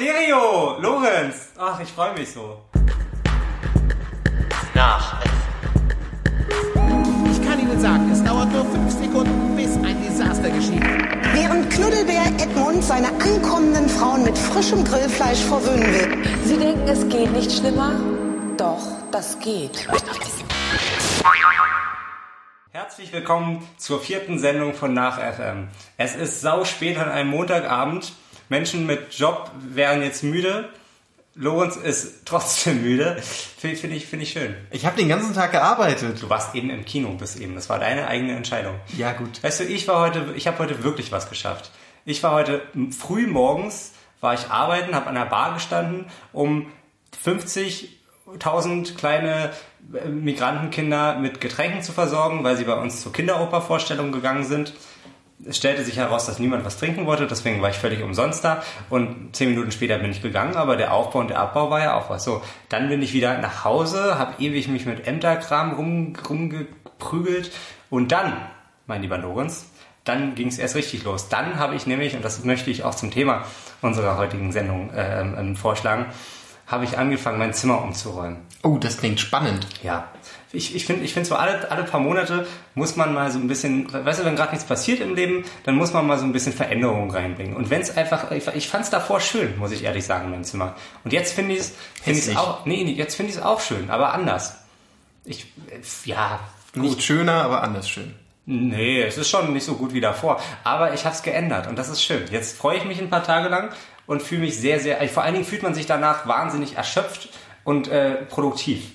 Stereo! Lorenz! Ach, ich freue mich so. Nach. Ich kann Ihnen sagen, es dauert nur fünf Sekunden, bis ein Desaster geschieht. Während Knuddelbär Edmund seine ankommenden Frauen mit frischem Grillfleisch verwöhnen will. Sie denken, es geht nicht schlimmer? Doch, das geht. Herzlich willkommen zur vierten Sendung von Nach FM. Es ist sau spät an einem Montagabend. Menschen mit Job wären jetzt müde. Lorenz ist trotzdem müde. Finde find ich, find ich schön. Ich habe den ganzen Tag gearbeitet. Du warst eben im Kino bis eben. Das war deine eigene Entscheidung. Ja, gut. Weißt du, ich war heute, ich habe heute wirklich was geschafft. Ich war heute früh morgens, war ich arbeiten, habe an der Bar gestanden, um 50.000 kleine äh, Migrantenkinder mit Getränken zu versorgen, weil sie bei uns zur Kinderopervorstellung gegangen sind. Es stellte sich heraus, dass niemand was trinken wollte, deswegen war ich völlig umsonst da. Und zehn Minuten später bin ich gegangen, aber der Aufbau und der Abbau war ja auch was. So, dann bin ich wieder nach Hause, habe ewig mich mit Ämterkram rum, rumgeprügelt. Und dann, mein lieber Lorenz, dann ging es erst richtig los. Dann habe ich nämlich, und das möchte ich auch zum Thema unserer heutigen Sendung äh, ähm, vorschlagen, habe ich angefangen, mein Zimmer umzuräumen. Oh, das klingt spannend. Ja. Ich, ich finde ich find so alle, alle paar Monate muss man mal so ein bisschen, weißt du, wenn gerade nichts passiert im Leben, dann muss man mal so ein bisschen Veränderung reinbringen. Und wenn es einfach, ich, ich fand es davor schön, muss ich ehrlich sagen, in meinem Zimmer. Und jetzt finde ich es find ich's Hässlich. auch, nee, jetzt finde ich es auch schön, aber anders. Ich, ja, Nicht schöner, aber anders schön. Nee, es ist schon nicht so gut wie davor. Aber ich habe es geändert und das ist schön. Jetzt freue ich mich ein paar Tage lang und fühle mich sehr, sehr. Vor allen Dingen fühlt man sich danach wahnsinnig erschöpft und äh, produktiv.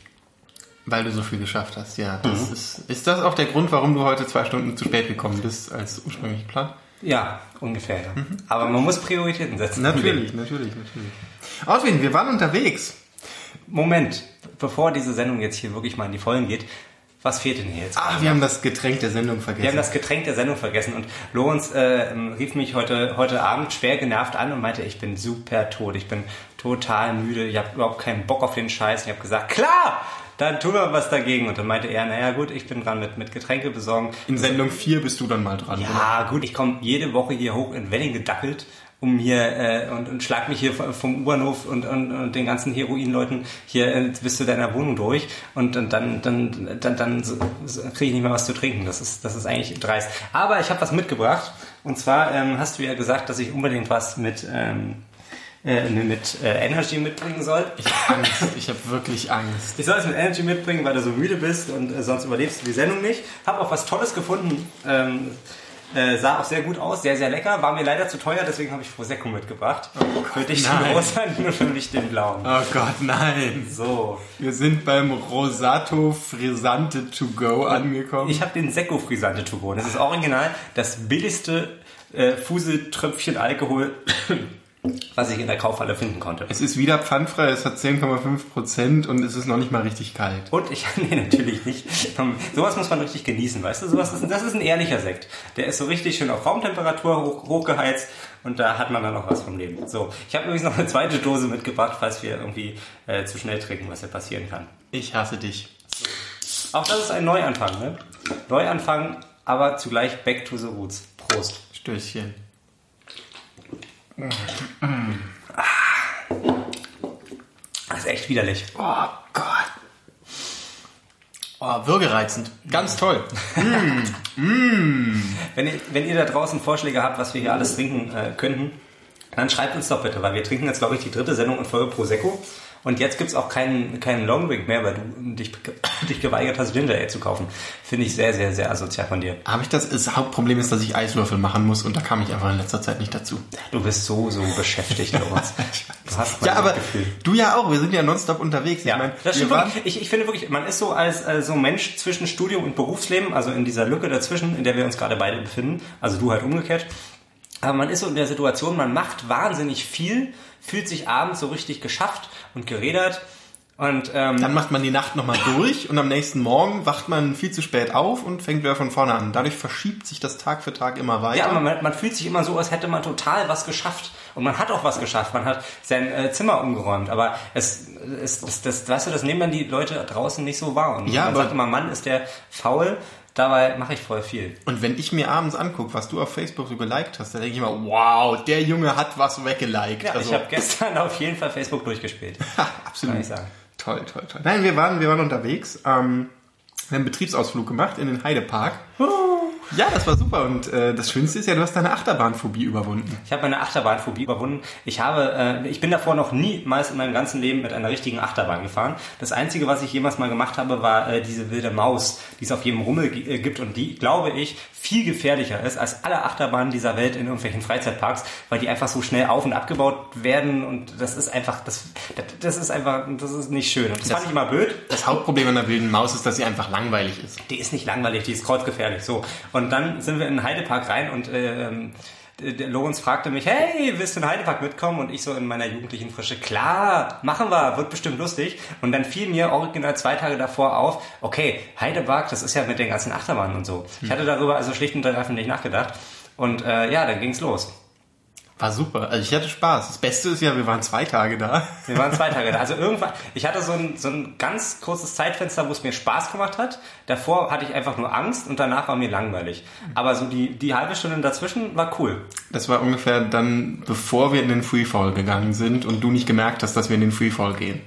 Weil du so viel geschafft hast, ja. Das ist, ist das auch der Grund, warum du heute zwei Stunden zu spät gekommen bist, als ursprünglich geplant? Ja, ungefähr. Ja. Aber man muss Prioritäten setzen. Natürlich, natürlich, natürlich. Auswin, wir waren unterwegs. Moment, bevor diese Sendung jetzt hier wirklich mal in die Vollen geht, was fehlt denn hier jetzt? Ah, wir haben das Getränk der Sendung vergessen. Wir haben das Getränk der Sendung vergessen und Lorenz äh, rief mich heute, heute Abend schwer genervt an und meinte, ich bin super tot, ich bin total müde, ich habe überhaupt keinen Bock auf den Scheiß. Und ich habe gesagt, klar, dann tun wir was dagegen. Und dann meinte er, naja gut, ich bin dran mit, mit Getränke besorgen. In Sendung 4 bist du dann mal dran. oder? Ja gut, ich komme jede Woche hier hoch in Wedding gedackelt um hier äh, und, und schlag mich hier vom U-Bahnhof und, und, und den ganzen Heroinleuten hier äh, bis zu deiner Wohnung durch und, und dann dann dann, dann so, so kriege ich nicht mehr was zu trinken. Das ist das ist eigentlich dreist. Aber ich habe was mitgebracht und zwar ähm, hast du ja gesagt, dass ich unbedingt was mit ähm, äh, mit äh, Energy mitbringen soll. Ich habe Angst. Ich habe wirklich Angst. Ich soll es mit Energy mitbringen, weil du so müde bist und äh, sonst überlebst du die Sendung nicht. Hab auch was Tolles gefunden. Ähm, äh, sah auch sehr gut aus, sehr, sehr lecker. War mir leider zu teuer, deswegen habe ich Prosecco mitgebracht. für dich den nein. rosa und für mich den blauen. Oh Gott, nein. So. Wir sind beim Rosato Frisante to go angekommen. Ich habe den Secco Frisante to go. Das ist original das billigste äh, Fuseltröpfchen Alkohol, was ich in der Kaufhalle finden konnte. es ist wieder pfandfrei, es hat 10,5 Prozent und es ist noch nicht mal richtig kalt. Und ich, nee, natürlich nicht. Sowas muss man richtig genießen, weißt du? Sowas ist, das ist ein ehrlicher Sekt. Der ist so richtig schön auf Raumtemperatur hoch, hochgeheizt und da hat man dann noch was vom Leben. So, ich habe übrigens noch eine zweite Dose mitgebracht, falls wir irgendwie äh, zu schnell trinken, was ja passieren kann. Ich hasse dich. Auch das ist ein Neuanfang, ne? Neuanfang, aber zugleich back to the roots. Prost. Stößchen. Das ist echt widerlich. Oh Gott. Oh, würgereizend. Ganz toll. Wenn ihr, wenn ihr da draußen Vorschläge habt, was wir hier alles trinken äh, könnten, dann schreibt uns doch bitte, weil wir trinken jetzt, glaube ich, die dritte Sendung in Folge Prosecco. Und jetzt gibt's auch keinen, keinen Long Drink mehr, weil du dich, dich geweigert hast, Ginger Ale zu kaufen. Finde ich sehr, sehr, sehr asozial von dir. Habe ich das? Das Hauptproblem ist, dass ich Eiswürfel machen muss und da kam ich einfach in letzter Zeit nicht dazu. Du bist so, so beschäftigt, Lorenz. Du hast Ja, aber Gefühl. du ja auch. Wir sind ja nonstop unterwegs. Ja, ich meine, das stimmt. Ich, ich finde wirklich, man ist so als, als so Mensch zwischen Studium und Berufsleben, also in dieser Lücke dazwischen, in der wir uns gerade beide befinden, also du halt umgekehrt. Aber man ist so in der Situation, man macht wahnsinnig viel, fühlt sich abends so richtig geschafft und gerädert. Und ähm, Dann macht man die Nacht nochmal durch und am nächsten Morgen wacht man viel zu spät auf und fängt wieder von vorne an. Dadurch verschiebt sich das Tag für Tag immer weiter. ja, man, man fühlt sich immer so, als hätte man total was geschafft. Und man hat auch was geschafft. Man hat sein äh, Zimmer umgeräumt. Aber es, es, es das, weißt du, das nehmen dann die Leute draußen nicht so wahr. Und Ja, man aber- sagt immer, Mann ist der faul. Dabei mache ich voll viel. Und wenn ich mir abends angucke, was du auf Facebook so geliked hast, dann denke ich immer, wow, der Junge hat was weggeliked. Ja, also, ich habe gestern auf jeden Fall Facebook durchgespielt. absolut. Kann ich sagen. Toll, toll, toll. Nein, wir waren, wir waren unterwegs. Ähm, wir haben einen Betriebsausflug gemacht in den Heidepark. Ja, das war super. Und äh, das Schönste ist ja, du hast deine Achterbahnphobie überwunden. Ich habe meine Achterbahnphobie überwunden. Ich habe, äh, ich bin davor noch niemals in meinem ganzen Leben mit einer richtigen Achterbahn gefahren. Das Einzige, was ich jemals mal gemacht habe, war äh, diese wilde Maus, die es auf jedem Rummel äh, gibt und die, glaube ich, viel gefährlicher ist als alle Achterbahnen dieser Welt in irgendwelchen Freizeitparks, weil die einfach so schnell auf und abgebaut werden und das ist einfach, das, das, das ist einfach, das ist nicht schön. Und das, fand ich immer blöd. Das Hauptproblem an der wilden Maus ist, dass sie einfach langweilig ist. Die ist nicht langweilig, die ist kreuzgefährlich. So. Und dann sind wir in den Heidepark rein und ähm, der Lorenz fragte mich, hey, willst du in den Heidepark mitkommen? Und ich so in meiner jugendlichen Frische, klar, machen wir, wird bestimmt lustig. Und dann fiel mir original zwei Tage davor auf, okay, Heidepark, das ist ja mit den ganzen Achterbahnen und so. Ich hatte darüber also schlicht und ergreifend nicht nachgedacht. Und äh, ja, dann ging's los. War super. Also ich hatte Spaß. Das Beste ist ja, wir waren zwei Tage da. Wir waren zwei Tage da. Also irgendwann, ich hatte so ein, so ein ganz kurzes Zeitfenster, wo es mir Spaß gemacht hat. Davor hatte ich einfach nur Angst und danach war mir langweilig. Aber so die, die halbe Stunde dazwischen war cool. Das war ungefähr dann, bevor wir in den Freefall gegangen sind und du nicht gemerkt hast, dass wir in den Freefall gehen.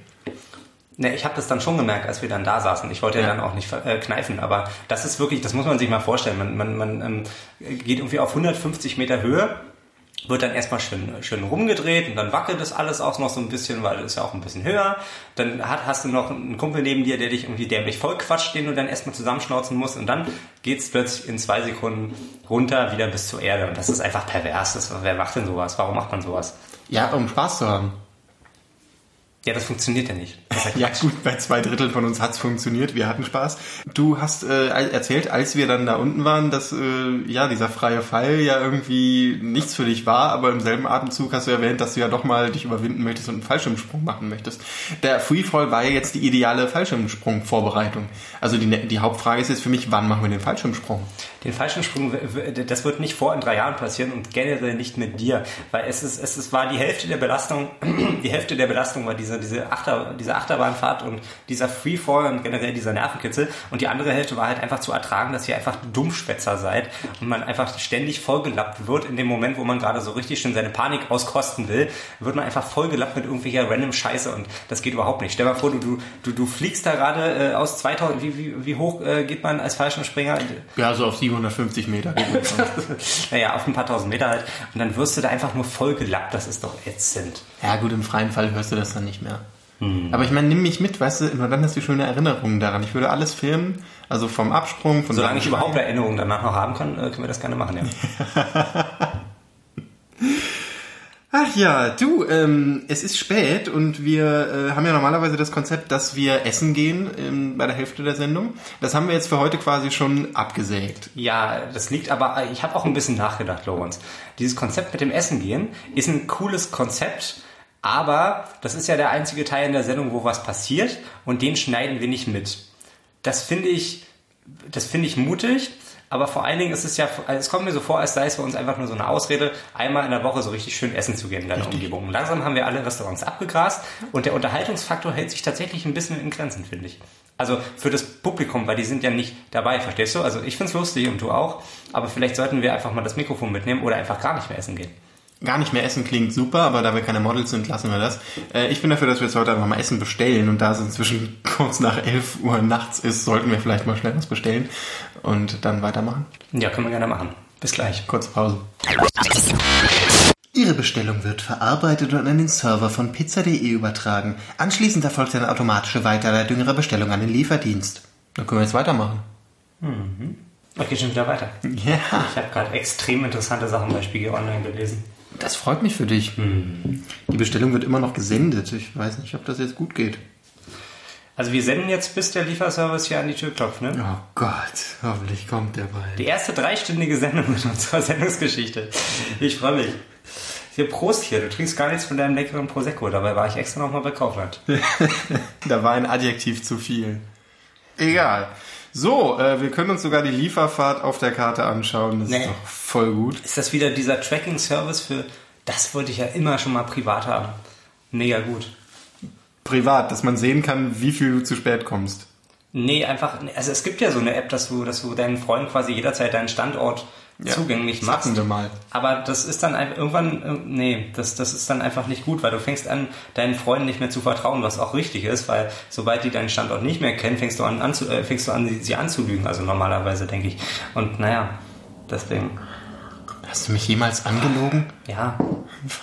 Ne, ich habe das dann schon gemerkt, als wir dann da saßen. Ich wollte ja, Ja. dann auch nicht äh, kneifen, aber das ist wirklich, das muss man sich mal vorstellen. Man, man, man ähm, geht irgendwie auf 150 Meter Höhe, wird dann erstmal schön, schön rumgedreht und dann wackelt das alles auch noch so ein bisschen, weil es ja auch ein bisschen höher. Dann hat, hast du noch einen Kumpel neben dir, der dich irgendwie dämlich voll quatscht, den du dann erstmal zusammenschnauzen musst und dann geht's plötzlich in zwei Sekunden runter wieder bis zur Erde und das ist einfach pervers. Das, wer macht denn sowas? Warum macht man sowas? Ja, um Spaß zu haben. Ja, das funktioniert ja nicht. Ja gut, bei zwei Drittel von uns hat's funktioniert, wir hatten Spaß. Du hast äh, erzählt, als wir dann da unten waren, dass äh, ja dieser freie Fall ja irgendwie nichts für dich war, aber im selben Atemzug hast du erwähnt, dass du ja doch mal dich überwinden möchtest und einen Fallschirmsprung machen möchtest. Der Freefall war ja jetzt die ideale Fallschirmsprung-Vorbereitung. Also die, die Hauptfrage ist jetzt für mich, wann machen wir den Fallschirmsprung? Den Fallschirmsprung, das wird nicht vor in drei Jahren passieren und generell nicht mit dir, weil es ist, es ist, war die Hälfte der Belastung, die Hälfte der Belastung war diese, diese, Achter, diese Achterbahnfahrt und dieser Freefall und generell dieser Nervenkitzel und die andere Hälfte war halt einfach zu ertragen, dass ihr einfach Dummschwätzer seid und man einfach ständig vollgelappt wird in dem Moment, wo man gerade so richtig schön seine Panik auskosten will, wird man einfach vollgelappt mit irgendwelcher random Scheiße und das geht überhaupt nicht. Stell dir mal vor, du, du, du, du fliegst da gerade äh, aus 2000, wie, wie, wie hoch äh, geht man als Fallschirmspringer? Ja, so auf 750 Meter. naja, auf ein paar tausend Meter halt. Und dann wirst du da einfach nur voll gelappt. Das ist doch ätzend. Ja gut, im freien Fall hörst du das dann nicht mehr. Aber ich meine, nimm mich mit, weißt du, nur dann hast du schöne Erinnerungen daran. Ich würde alles filmen, also vom Absprung, von Solange ich überhaupt. Erinnerungen danach noch haben kann, äh, können wir das gerne machen, ja. Ach ja, du, ähm, es ist spät und wir äh, haben ja normalerweise das Konzept, dass wir essen gehen ähm, bei der Hälfte der Sendung. Das haben wir jetzt für heute quasi schon abgesägt. Ja, das liegt aber, ich habe auch ein bisschen nachgedacht, Lorenz. Dieses Konzept mit dem Essen gehen ist ein cooles Konzept, aber das ist ja der einzige Teil in der Sendung, wo was passiert und den schneiden wir nicht mit. Das finde ich, das finde ich mutig, aber vor allen Dingen ist es ja, also es kommt mir so vor, als sei es für uns einfach nur so eine Ausrede, einmal in der Woche so richtig schön essen zu gehen in deiner Umgebung. Und langsam haben wir alle Restaurants abgegrast und der Unterhaltungsfaktor hält sich tatsächlich ein bisschen in Grenzen, finde ich. Also für das Publikum, weil die sind ja nicht dabei, verstehst du? Also ich find's lustig und du auch, aber vielleicht sollten wir einfach mal das Mikrofon mitnehmen oder einfach gar nicht mehr essen gehen. Gar nicht mehr essen klingt super, aber da wir keine Models sind, lassen wir das. Äh, ich bin dafür, dass wir jetzt heute einfach mal Essen bestellen und da es inzwischen kurz nach 11 Uhr nachts ist, sollten wir vielleicht mal schnell was bestellen und dann weitermachen. Ja, können wir gerne machen. Bis gleich. Kurze Pause. Ihre Bestellung wird verarbeitet und an den Server von pizza.de übertragen. Anschließend erfolgt eine automatische Weiterleitung Ihrer Bestellung an den Lieferdienst. Dann können wir jetzt weitermachen. Okay, schon wieder weiter. Ja, Ich habe gerade extrem interessante Sachen bei Spiegel Online gelesen. Das freut mich für dich. Die Bestellung wird immer noch gesendet. Ich weiß nicht, ob das jetzt gut geht. Also wir senden jetzt, bis der Lieferservice hier an die Tür klopft, ne? Oh Gott, hoffentlich kommt der bald. Die erste dreistündige Sendung in unserer Sendungsgeschichte. Ich freue mich. Hier, Prost hier. Du trinkst gar nichts von deinem leckeren Prosecco. Dabei war ich extra nochmal bei Kaufland. Da war ein Adjektiv zu viel. Egal. So, äh, wir können uns sogar die Lieferfahrt auf der Karte anschauen. Das Nee. ist doch voll gut. Ist das wieder dieser Tracking-Service für... Das wollte ich ja immer schon mal privat haben. Mega gut. Privat, dass man sehen kann, wie viel du zu spät kommst. Nee, einfach, also es gibt ja so eine App, dass du, dass du deinen Freunden quasi jederzeit deinen Standort Ja, zugänglich machst. mal. Aber das ist dann einfach irgendwann, äh, nee, das, das ist dann einfach nicht gut, weil du fängst an, deinen Freunden nicht mehr zu vertrauen, was auch richtig ist, weil sobald die deinen Standort nicht mehr kennen, fängst du an, anzu, äh, fängst du an sie, sie anzulügen, also normalerweise, denke ich. Und naja, deswegen, Hast du mich jemals angelogen? ja,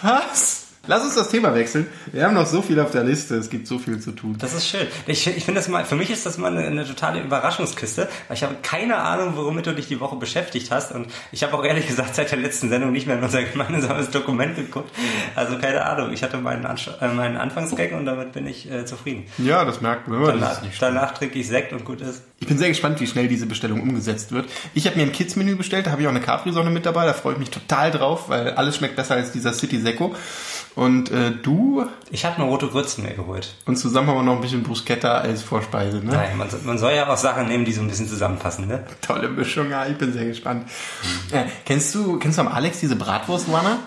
Was? Lass uns das Thema wechseln. Wir haben noch so viel auf der Liste. Es gibt so viel zu tun. das ist schön. Ich, ich finde das mal, für mich ist das mal eine, eine totale Überraschungskiste, weil ich habe keine Ahnung, womit du dich die Woche beschäftigt hast und ich habe auch ehrlich gesagt seit der letzten Sendung nicht mehr in unser gemeinsames Dokument geguckt. Also keine Ahnung, ich hatte meinen, Ansch äh, meinen Anfangsgag und damit bin ich äh, zufrieden. Ja, das merkt man. Danach, danach trinke ich Sekt und gut ist. Ich bin sehr gespannt, wie schnell diese Bestellung umgesetzt wird. Ich habe mir ein Kids-Menü bestellt, da habe ich auch eine Capri-Sonne mit dabei, da freue ich mich total drauf, weil alles schmeckt besser als dieser City Secco. Und äh, du Ich habe eine rote Grütze mir geholt. und zusammen haben wir noch ein bisschen Bruschetta als Vorspeise. Ne? Nein, man, soll- man soll ja auch Sachen nehmen, die so ein bisschen zusammenpassen, ne? Tolle Mischung, ja, ich bin sehr gespannt. Äh, kennst du kennst du am Alex diese Bratwurst-Runner?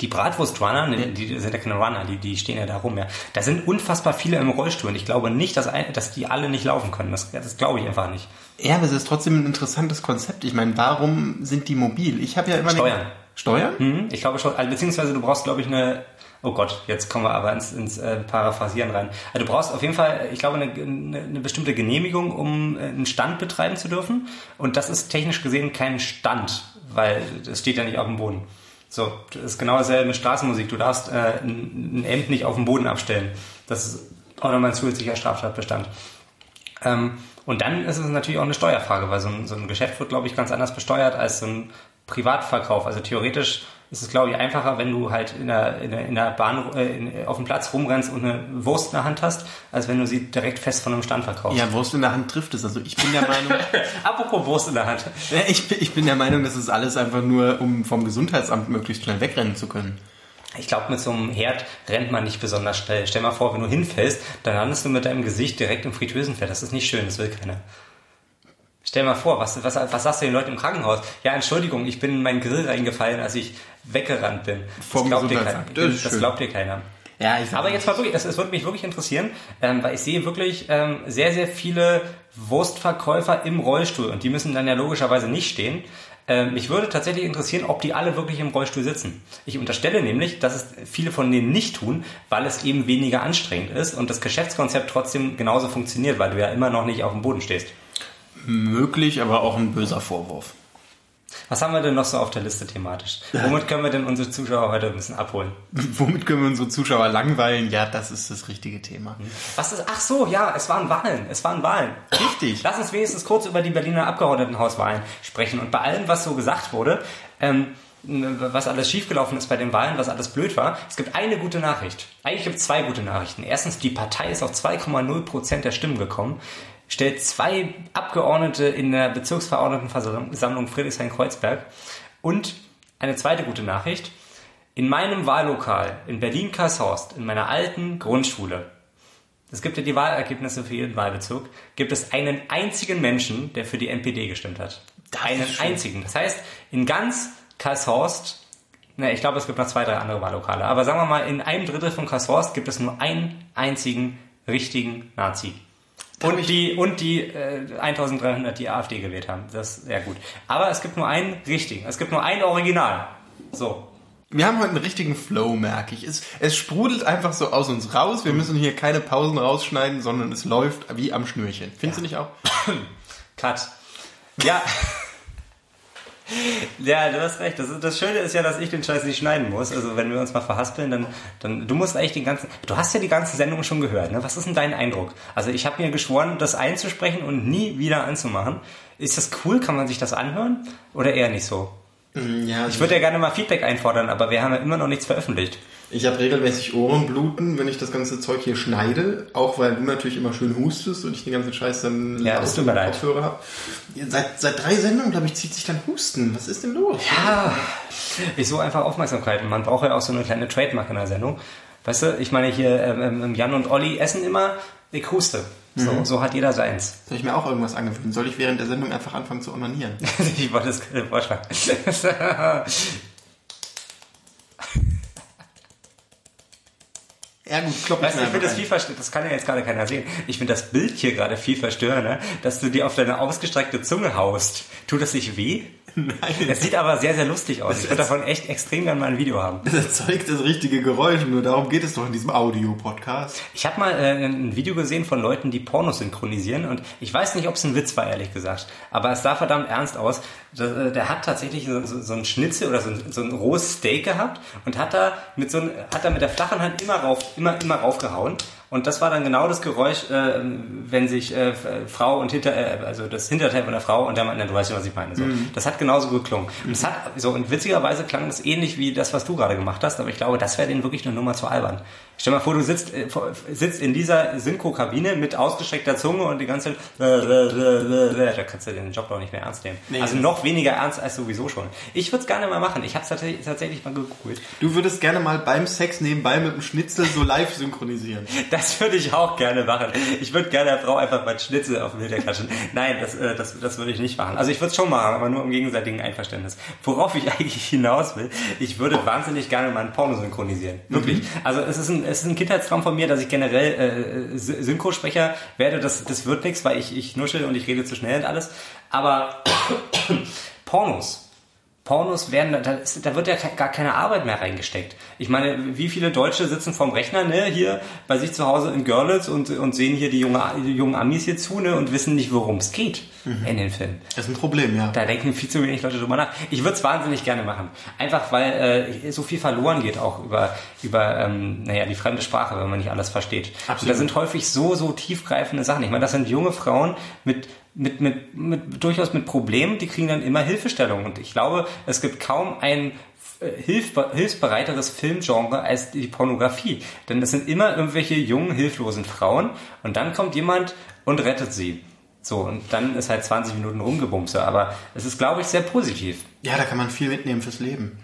Die Bratwurst-Runner, ne, die sind ja keine Runner, die, die stehen ja da rum, ja. Da sind unfassbar viele im Rollstuhl und ich glaube nicht, dass, ein, dass die alle nicht laufen können. Das, das glaube ich einfach nicht. Ja, aber es ist trotzdem ein interessantes Konzept. Ich meine, warum sind die mobil? Ich habe ja immer Steuern. Steuern? Mhm, ich glaube schon, also, beziehungsweise du brauchst, glaube ich, eine, oh Gott, jetzt kommen wir aber ins, ins äh, Paraphrasieren rein. Also du brauchst auf jeden Fall, ich glaube, eine, eine, eine bestimmte Genehmigung, um äh, einen Stand betreiben zu dürfen. Und das ist technisch gesehen kein Stand, weil das steht ja nicht auf dem Boden. So, das ist genau dasselbe mit Straßenmusik. Du darfst äh, ein, ein Amp nicht auf dem Boden abstellen. Das ist auch nochmal ein zusätzlicher Straftatbestand. Ähm, und dann ist es natürlich auch eine Steuerfrage, weil so ein, so ein Geschäft wird, glaube ich, ganz anders besteuert als so ein Privatverkauf. Also theoretisch ist es, glaube ich, einfacher, wenn du halt in der, in der, in der Bahn, äh, in, auf dem Platz rumrennst und eine Wurst in der Hand hast, als wenn du sie direkt fest von einem Stand verkaufst. Ja, Wurst in der Hand trifft es. Also ich bin der Meinung, Apropos Wurst in der Hand. Ich, bin- ich bin der Meinung, das ist alles einfach nur, um vom Gesundheitsamt möglichst schnell wegrennen zu können. Ich glaube, mit so einem Herd rennt man nicht besonders schnell. Stell mal vor, wenn du hinfällst, dann landest du mit deinem Gesicht direkt im Fritteusenfett. Das ist nicht schön, das will keiner. Stell mal vor, was, was, was sagst du den Leuten im Krankenhaus? Ja, Entschuldigung, ich bin in meinen Grill reingefallen, als ich weggerannt bin. Das Vom glaubt dir keiner. Das Das glaubt dir keiner. Ja, ich Aber jetzt mal wirklich, das, das würde mich wirklich interessieren, ähm, weil ich sehe wirklich ähm, sehr, sehr viele Wurstverkäufer im Rollstuhl und die müssen dann ja logischerweise nicht stehen. Ähm, mich würde tatsächlich interessieren, ob die alle wirklich im Rollstuhl sitzen. Ich unterstelle nämlich, dass es viele von denen nicht tun, weil es eben weniger anstrengend ist und das Geschäftskonzept trotzdem genauso funktioniert, weil du ja immer noch nicht auf dem Boden stehst. möglich, aber auch ein böser Vorwurf. Was haben wir denn noch so auf der Liste thematisch? Womit können wir denn unsere Zuschauer heute ein bisschen abholen? Womit können wir unsere Zuschauer langweilen? Ja, das ist das richtige Thema. Was ist? Ach so, ja, es waren Wahlen. Es waren Wahlen. Richtig. Lass uns wenigstens kurz über die Berliner Abgeordnetenhauswahlen sprechen. Und bei allem, was so gesagt wurde, ähm, was alles schiefgelaufen ist bei den Wahlen, was alles blöd war, es gibt eine gute Nachricht. Eigentlich gibt es zwei gute Nachrichten. Erstens, die Partei ist auf 2,0 Prozent der Stimmen gekommen, stellt zwei Abgeordnete in der Bezirksverordnetenversammlung Friedrichshain-Kreuzberg. Und eine zweite gute Nachricht. In meinem Wahllokal in Berlin-Karshorst, in meiner alten Grundschule, es gibt ja die Wahlergebnisse für jeden Wahlbezirk, gibt es einen einzigen Menschen, der für die NPD gestimmt hat. einen einzigen. Das heißt, in ganz Karlshorst, na, ich glaube, es gibt noch zwei, drei andere Wahllokale, aber sagen wir mal, in einem Drittel von Karlshorst gibt es nur einen einzigen richtigen Nazi. Und die, und die äh, 1300, die AfD gewählt haben. Das ist sehr gut. Aber es gibt nur einen richtigen. Es gibt nur ein Original. So. Wir haben heute einen richtigen Flow, merke ich. Es, es sprudelt einfach so aus uns raus. Wir müssen hier keine Pausen rausschneiden, sondern es läuft wie am Schnürchen. Findest du nicht auch? Cut. Ja. Ja, du hast recht. Das, ist- das Schöne ist ja, dass ich den Scheiß nicht schneiden muss. Also wenn wir uns mal verhaspeln, dann, dann du musst eigentlich den ganzen. Du hast ja die ganze Sendung schon gehört. Ne? Was ist denn dein Eindruck? Also ich habe mir geschworen, das einzusprechen und nie wieder anzumachen. Ist das cool? Kann man sich das anhören? Oder eher nicht so? Ja, Ich würde ja gerne mal Feedback einfordern, aber wir haben ja immer noch nichts veröffentlicht. Ich habe regelmäßig Ohrenbluten, wenn ich das ganze Zeug hier schneide, auch weil du natürlich immer schön hustest und ich den ganzen Scheiß dann Ja, das tut mir leid. Kopfhörer hab. Ja, Seit, seit drei Sendungen, glaube ich, zieht sich dann Husten. Was ist denn los? Ja, ich so einfach Aufmerksamkeit. Man braucht ja auch so eine kleine Trademark in der Sendung. Weißt du, ich meine hier, ähm, ähm, Jan und Olli essen immer, ich huste. So, so hat jeder seins. Soll ich mir auch irgendwas angewöhnen? Soll ich während der Sendung einfach anfangen zu onanieren? ich wollte es gerade vorschlagen. Ja gut, klopp Weißt ich finde das viel verstörender, das kann ja jetzt gerade keiner sehen. Ich finde das Bild hier gerade viel verstörender, dass du dir auf deine ausgestreckte Zunge haust. Tut das nicht weh? Nein. Es sieht aber sehr, sehr lustig aus. Ich würde davon echt extrem gerne mal ein Video haben. Das erzeugt das richtige Geräusch, nur darum geht es doch in diesem Audio-Podcast. Ich habe mal äh, ein Video gesehen von Leuten, die Pornos synchronisieren und ich weiß nicht, ob es ein Witz war, ehrlich gesagt. Aber es sah verdammt ernst aus. Der, der hat tatsächlich so, so, so ein Schnitzel oder so ein, so ein rohes Steak gehabt und hat da mit so ein, hat da mit der flachen Hand immer rauf, immer, immer raufgehauen. Und das war dann genau das Geräusch, äh, wenn sich äh, Frau und hinter, äh, also das Hinterteil von der Frau und der Mann, du weißt schon, was ich meine. So. Das hat genauso geklungen. Und es hat, so, und witzigerweise klang das ähnlich wie das, was du gerade gemacht hast, aber ich glaube, das wäre denen wirklich eine Nummer zu albern. Stell mal vor, du sitzt, äh, sitzt in dieser Synchro-Kabine mit ausgestreckter Zunge und die ganze Zeit, da kannst du den Job doch nicht mehr ernst nehmen. Nee. also noch weniger ernst als sowieso schon. Ich würde es gerne mal machen. Ich habe es tatsächlich, tatsächlich mal gegoogelt. Du würdest gerne mal beim Sex nebenbei mit dem Schnitzel so live synchronisieren. Das würde ich auch gerne machen. Ich würde gerne der Frau einfach mal Schnitzel auf den Hintern klatschen. Nein, das, äh, das, das würde ich nicht machen. Also ich würde es schon machen, aber nur im gegenseitigen Einverständnis. Worauf ich eigentlich hinaus will, ich würde wahnsinnig gerne mal ein Porno synchronisieren. Wirklich. Also es ist, ein, es ist ein Kindheitstraum von mir, dass ich generell äh, Sy- Synchrosprecher werde. Das, das wird nichts, weil ich, ich nuschel und ich rede zu schnell und alles. Aber Pornos. Pornos werden, da, ist, da wird ja gar keine Arbeit mehr reingesteckt. Ich meine, wie viele Deutsche sitzen vorm Rechner, ne, hier bei sich zu Hause in Görlitz und, und sehen hier die, junge, die jungen Amis hier zu, ne, und wissen nicht, worum es geht in den Filmen. Das ist ein Problem, ja. Da denken viel zu wenig Leute drüber nach. Ich würde es wahnsinnig gerne machen. Einfach weil äh, so viel verloren geht auch über, über ähm, naja, die fremde Sprache, wenn man nicht alles versteht. Absolut. Und da sind häufig so, so tiefgreifende Sachen. Ich meine, das sind junge Frauen mit mit, mit, mit, durchaus mit Problemen, die kriegen dann immer Hilfestellung. Und ich glaube, es gibt kaum ein äh, hilfsbereiteres Filmgenre als die Pornografie. Denn es sind immer irgendwelche jungen, hilflosen Frauen und dann kommt jemand und rettet sie. So, und dann ist halt 20 Minuten Rumgebumse. Aber es ist, glaube ich, sehr positiv. Ja, da kann man viel mitnehmen fürs Leben.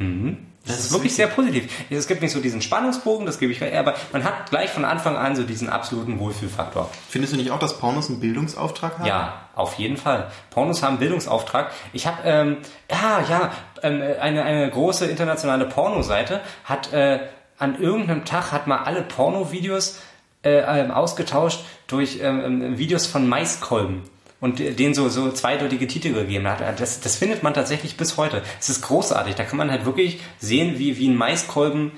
Das ist wirklich sehr positiv. Es gibt nicht so diesen Spannungsbogen, das gebe ich aber man hat gleich von Anfang an so diesen absoluten Wohlfühlfaktor. Findest du nicht auch, dass Pornos einen Bildungsauftrag haben? Ja, auf jeden Fall. Pornos haben Bildungsauftrag. Ich habe, ähm, ja, ja, ähm, eine, eine große internationale Pornoseite hat äh, an irgendeinem Tag hat mal alle Pornovideos äh, ähm, ausgetauscht durch ähm, ähm, Videos von Maiskolben und denen so, so zweideutige Titel gegeben hat. Das, das findet man tatsächlich bis heute. Es ist großartig. Da kann man halt wirklich sehen, wie, wie ein Maiskolben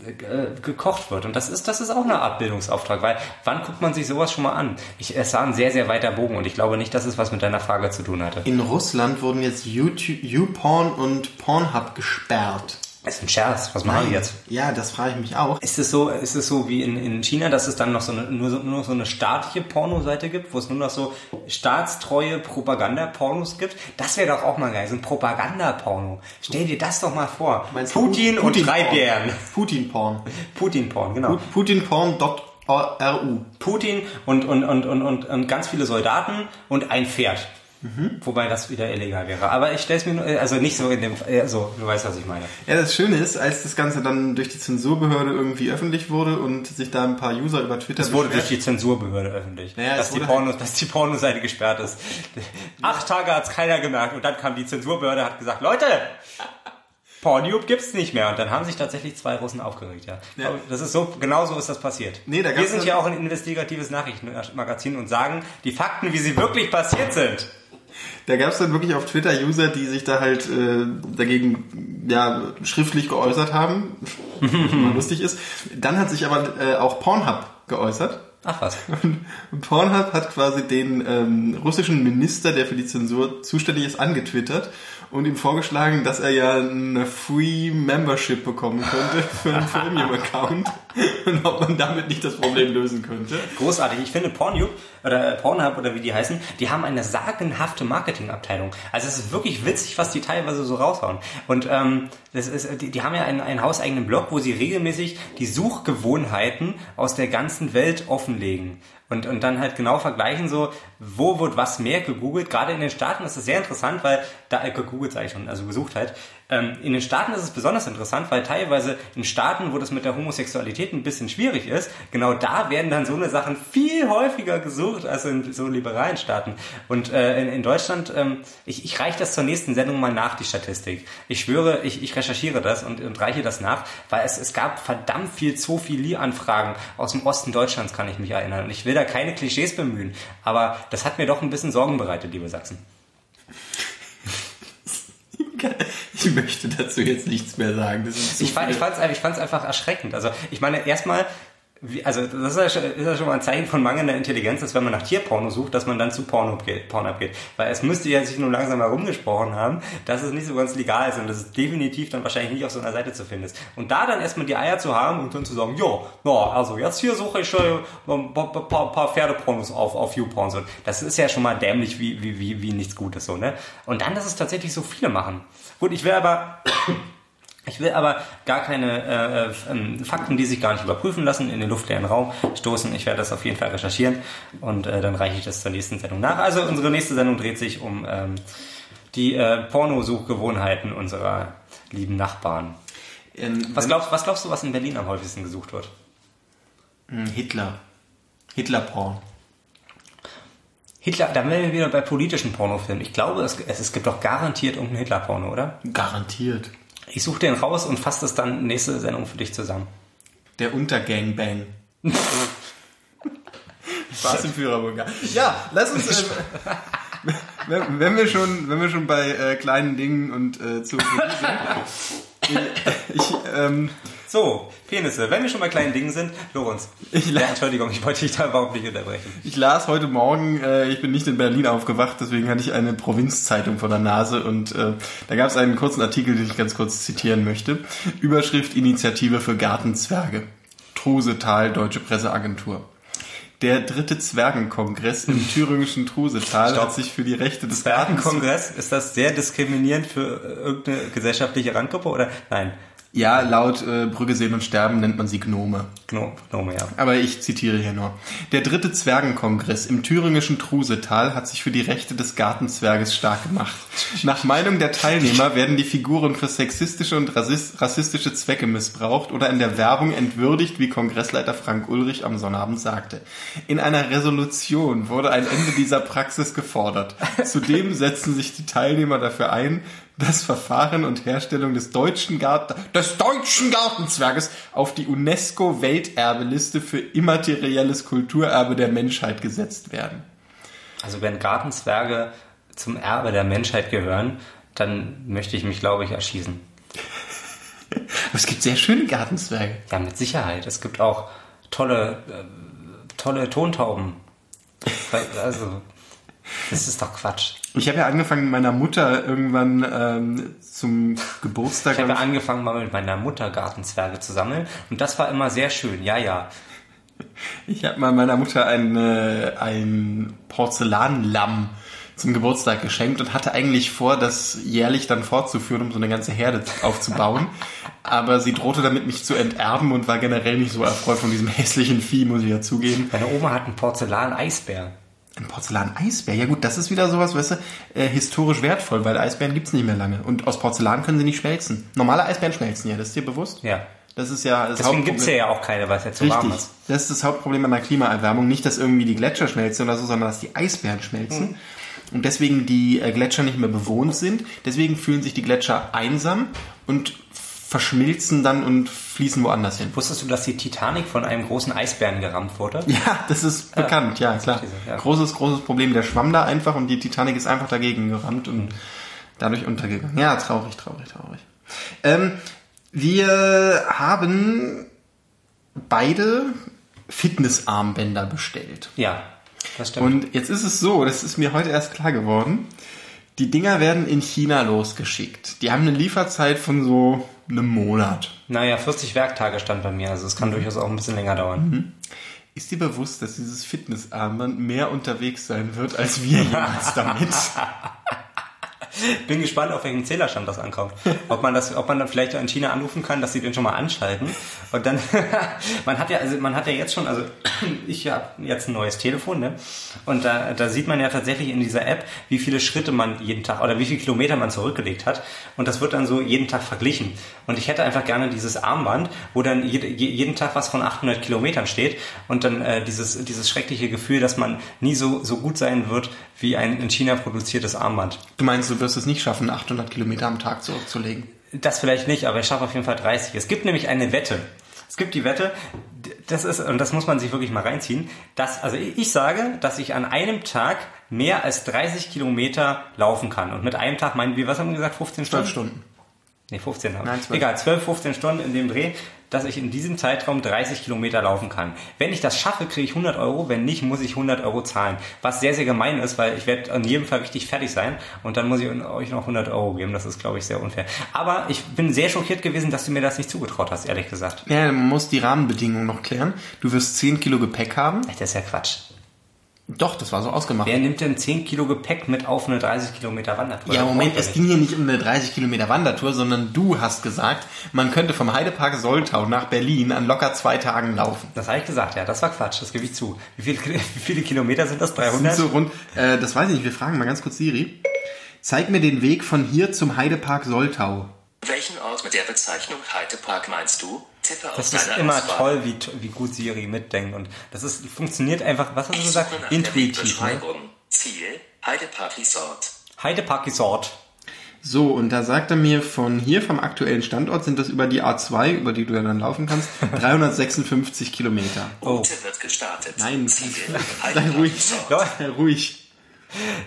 äh, gekocht wird. Und das ist, das ist auch eine Art Bildungsauftrag, weil wann guckt man sich sowas schon mal an? Ich, es war ein sehr, sehr weiter Bogen und ich glaube nicht, dass es was mit deiner Frage zu tun hatte. In Russland wurden jetzt YouTube, YouPorn und Pornhub gesperrt. Das ist ein Scherz. Was machen die jetzt? Ja, das frage ich mich auch. Ist es so, ist es so wie in, in China, dass es dann noch so eine, nur, so, nur so eine staatliche Pornoseite gibt, wo es nur noch so staatstreue Propaganda-Pornos gibt? Das wäre doch auch mal geil, so ein Propaganda-Porno. Stell dir das doch mal vor. Meinst Putin Pu- und Putin-Porn? Bären. Putin-Porn. Putin-Porn, genau. Pu- Putinporn.ru. Putin und, und, und, und, und, und ganz viele Soldaten und ein Pferd. Wobei das wieder illegal wäre. Aber ich stelle es mir nur, also nicht so in dem, äh, so, du weißt, was ich meine. Ja, das Schöne ist, als das Ganze dann durch die Zensurbehörde irgendwie öffentlich wurde und sich da ein paar User über Twitter Es wurde durch die Zensurbehörde öffentlich, Naja, es dass, die Pornos, dass die Pornoseite gesperrt ist. Acht Tage hat's keiner gemerkt und dann kam die Zensurbehörde hat gesagt, Leute, Pornhub gibt's nicht mehr. Und dann haben sich tatsächlich zwei Russen aufgeregt, ja. Ja. Das ist so, genau so ist das passiert. Nee, da Wir sind ja auch ein investigatives Nachrichtenmagazin und sagen die Fakten, wie sie wirklich passiert sind. Da gab es dann wirklich auf Twitter User, die sich da halt äh, dagegen ja, schriftlich geäußert haben, was immer lustig ist. Dann hat sich aber äh, auch Pornhub geäußert. Ach was. Und Pornhub hat quasi den ähm, russischen Minister, der für die Zensur zuständig ist, angetwittert und ihm vorgeschlagen, dass er ja eine Free Membership bekommen könnte für einen Premium-Account und ob man damit nicht das Problem lösen könnte. Großartig. Ich finde Pornhub oder äh, Pornhub oder wie die heißen, die haben eine sagenhafte Marketingabteilung. Also es ist wirklich witzig, was die teilweise so raushauen. Und ähm, das ist, die, die haben ja einen, einen hauseigenen Blog, wo sie regelmäßig die Suchgewohnheiten aus der ganzen Welt offenlegen. Und, und dann halt genau vergleichen, so, wo wird was mehr gegoogelt. Gerade in den Staaten ist es sehr interessant, weil da, äh, gegoogelt sage ich schon, also gesucht halt, Ähm, in den Staaten ist es besonders interessant, weil teilweise in Staaten, wo das mit der Homosexualität ein bisschen schwierig ist, genau da werden dann so eine Sachen viel häufiger gesucht als in so liberalen Staaten. Und äh, in, in Deutschland, ähm, ich, ich reiche das zur nächsten Sendung mal nach, die Statistik. Ich schwöre, ich, ich recherchiere das und, und reiche das nach, weil es, es gab verdammt viel Zoophilie-Anfragen aus dem Osten Deutschlands, kann ich mich erinnern. Und ich will da keine Klischees bemühen, aber das hat mir doch ein bisschen Sorgen bereitet, liebe Sachsen. Ich möchte dazu jetzt nichts mehr sagen. Ich, fand, ich fand's, ich fand's einfach erschreckend. Also ich meine, erstmal, wie, also das ist ja, schon, ist ja schon mal ein Zeichen von mangelnder Intelligenz, dass wenn man nach Tierporno sucht, dass man dann zu Porno geht, Pornhub geht. Weil es müsste ja sich nun langsam herumgesprochen haben, dass es nicht so ganz legal ist und dass es definitiv dann wahrscheinlich nicht auf so einer Seite zu finden ist. Und da dann erstmal die Eier zu haben und dann zu sagen, ja, na, also jetzt hier suche ich äh, ein paar, paar, paar Pferdepornos auf, auf YouPorn. So. Das ist ja schon mal dämlich wie, wie, wie, wie nichts Gutes so, ne? Und dann, dass es tatsächlich so viele machen. Gut, ich will aber ich will aber gar keine äh, äh, ähm, Fakten, die sich gar nicht überprüfen lassen, in den luftleeren Raum stoßen. Ich werde das auf jeden Fall recherchieren und äh, dann reiche ich das zur nächsten Sendung nach. Also unsere nächste Sendung dreht sich um ähm, die äh, Pornosuchgewohnheiten unserer lieben Nachbarn. Ähm, Was glaubst, was glaubst du, was in Berlin am häufigsten gesucht wird? Hitler. Hitler-Porn. Hitler, da wären wir wieder bei politischen Pornofilmen. Ich glaube, es, es, es gibt doch garantiert irgendeinen Hitler-Porno, oder? Garantiert. Ich suche den raus und fasse das dann nächste Sendung für dich zusammen. Der Untergangbang. Spaß im Führerbunker. Ja, lass uns. Äh, wenn, wenn wir schon, wenn wir schon bei äh, kleinen Dingen und äh, zu sind. Ich, ähm, So, Penisse. Wenn wir schon bei kleinen Dingen sind, Lorenz. Ich- ja, Entschuldigung, ich wollte dich da überhaupt nicht unterbrechen. ich las heute Morgen, äh, ich bin nicht in Berlin aufgewacht, deswegen hatte ich eine Provinzzeitung vor der Nase und äh, da gab es einen kurzen Artikel, den ich ganz kurz zitieren möchte. Überschrift Initiative für Gartenzwerge. Trusetal, Deutsche Presseagentur. Der dritte Zwergenkongress im thüringischen Trusetal Stopp. hat sich für die Rechte des Gartenzwerges Zwergenkongress, ist das sehr diskriminierend für irgendeine gesellschaftliche Randgruppe oder? Nein, Ja, laut äh, Brügge sehen und sterben nennt man sie Gnome. Gno- Gnome, ja. Aber ich zitiere hier nur. Der dritte Zwergenkongress im thüringischen Trusetal hat sich für die Rechte des Gartenzwerges stark gemacht. Nach Meinung der Teilnehmer werden die Figuren für sexistische und rassis- rassistische Zwecke missbraucht oder in der Werbung entwürdigt, wie Kongressleiter Frank Ulrich am Sonnabend sagte. In einer Resolution wurde ein Ende dieser Praxis gefordert. Zudem setzen sich die Teilnehmer dafür ein, das Verfahren und Herstellung des deutschen Garten, des deutschen Gartenzwerges auf die UNESCO Welterbeliste für immaterielles Kulturerbe der Menschheit gesetzt werden. Also wenn Gartenzwerge zum Erbe der Menschheit gehören, dann möchte ich mich, glaube ich, erschießen. Aber es gibt sehr schöne Gartenzwerge. Ja, mit Sicherheit. Es gibt auch tolle, äh, tolle Tontauben. Also, das ist doch Quatsch. Ich habe ja angefangen, mit meiner Mutter irgendwann ähm, zum Geburtstag. Ich habe ich, angefangen, mal mit meiner Mutter Gartenzwerge zu sammeln und das war immer sehr schön. Ja, ja. Ich habe mal meiner Mutter ein, äh, ein Porzellanlamm zum Geburtstag geschenkt und hatte eigentlich vor, das jährlich dann fortzuführen, um so eine ganze Herde aufzubauen. Aber sie drohte damit, mich zu enterben und war generell nicht so erfreut von diesem hässlichen Vieh, muss ich ja zugeben. Meine Oma hat einen Porzellan-Eisbär. Ein Porzellan-Eisbär, ja gut, das ist wieder sowas, weißt du, äh, historisch wertvoll, weil Eisbären gibt's nicht mehr lange. Und aus Porzellan können sie nicht schmelzen. Normale Eisbären schmelzen ja, das ist dir bewusst? Ja. Das ist ja das Deswegen Hauptproblem. gibt's ja ja auch keine, weil es ja zu warm Richtig. ist. Das ist das Hauptproblem an der Klimaerwärmung. Nicht, dass irgendwie die Gletscher schmelzen oder so, sondern dass die Eisbären schmelzen. Und deswegen die äh, Gletscher nicht mehr bewohnt sind. Deswegen fühlen sich die Gletscher einsam und verschmilzen dann und fließen woanders hin. Wusstest du, dass die Titanic von einem großen Eisbären gerammt wurde? Ja, das ist bekannt, ja, klar. Ja. Großes, großes Problem. Der schwamm da einfach und die Titanic ist einfach dagegen gerammt und dadurch untergegangen. Ja, traurig, traurig, traurig. Ähm, wir haben beide Fitnessarmbänder bestellt. Ja, das stimmt. Und jetzt ist es so, das ist mir heute erst klar geworden, die Dinger werden in China losgeschickt. Die haben eine Lieferzeit von so einem Monat. naja, 40 Werktage stand bei mir, also es kann durchaus auch ein bisschen länger dauern. Ist dir bewusst, dass dieses Fitnessarmband mehr unterwegs sein wird als wir jemals damit? Bin gespannt, auf welchem Zählerstand das ankommt. Ob man das, ob man dann vielleicht in China anrufen kann, dass sie den schon mal anschalten. Und dann, man hat ja, also man hat ja jetzt schon, also ich habe jetzt ein neues Telefon, ne? Und da, da sieht man ja tatsächlich in dieser App, wie viele Schritte man jeden Tag oder wie viele Kilometer man zurückgelegt hat. Und das wird dann so jeden Tag verglichen. Und ich hätte einfach gerne dieses Armband, wo dann jede, je- jeden Tag was von 800 Kilometern steht und dann äh, dieses, dieses schreckliche Gefühl, dass man nie so, so gut sein wird wie ein in China produziertes Armband. Du meinst, du wirst es nicht schaffen, 800 Kilometer am Tag zurückzulegen? Das vielleicht nicht, aber ich schaffe auf jeden Fall 30. Es gibt nämlich eine Wette. Es gibt die Wette, das ist, und das muss man sich wirklich mal reinziehen, dass, also ich sage, dass ich an einem Tag mehr als 30 Kilometer laufen kann. Und mit einem Tag meinen wir, was haben wir gesagt, 15 Stunden? 12 Stunden. Nee, 15 haben wir. 12. Egal, 12, 15 Stunden in dem Dreh, dass ich in diesem Zeitraum 30 Kilometer laufen kann. Wenn ich das schaffe, kriege ich 100 Euro. Wenn nicht, muss ich 100 Euro zahlen. Was sehr, sehr gemein ist, weil ich werde in jedem Fall richtig fertig sein und dann muss ich euch noch 100 Euro geben. Das ist, glaube ich, sehr unfair. Aber ich bin sehr schockiert gewesen, dass du mir das nicht zugetraut hast, ehrlich gesagt. Ja, man muss die Rahmenbedingungen noch klären. Du wirst 10 Kilo Gepäck haben. Das ist ja Quatsch. Doch, das war so ausgemacht. Wer nimmt denn 10 Kilo Gepäck mit auf eine 30 Kilometer Wandertour? Ja, Das Moment, es ging hier nicht um eine 30 Kilometer Wandertour, sondern du hast gesagt, man könnte vom Heidepark Soltau nach Berlin an locker zwei Tagen laufen. Das habe ich gesagt, ja. Das war Quatsch, das gebe ich zu. Wie viele, wie viele Kilometer sind das? Das 300? sind so rund, äh, das weiß ich nicht, wir fragen mal ganz kurz Siri. Zeig mir den Weg von hier zum Heidepark Soltau. Welchen Ort mit der Bezeichnung Heidepark meinst du? Tippe Das ist immer Auswahl. toll, wie, wie gut Siri mitdenkt. Und das ist, funktioniert einfach, was hast du gesagt? Intuitiv. Ne? Ziel, Heidepark Resort. Heidepark Resort. So, und da sagt er mir, von hier vom aktuellen Standort sind das über die A2, über die du ja dann laufen kannst, 356 Kilometer. Oh. Route wird gestartet. Nein, Ziel, sei ruhig. Sei ruhig.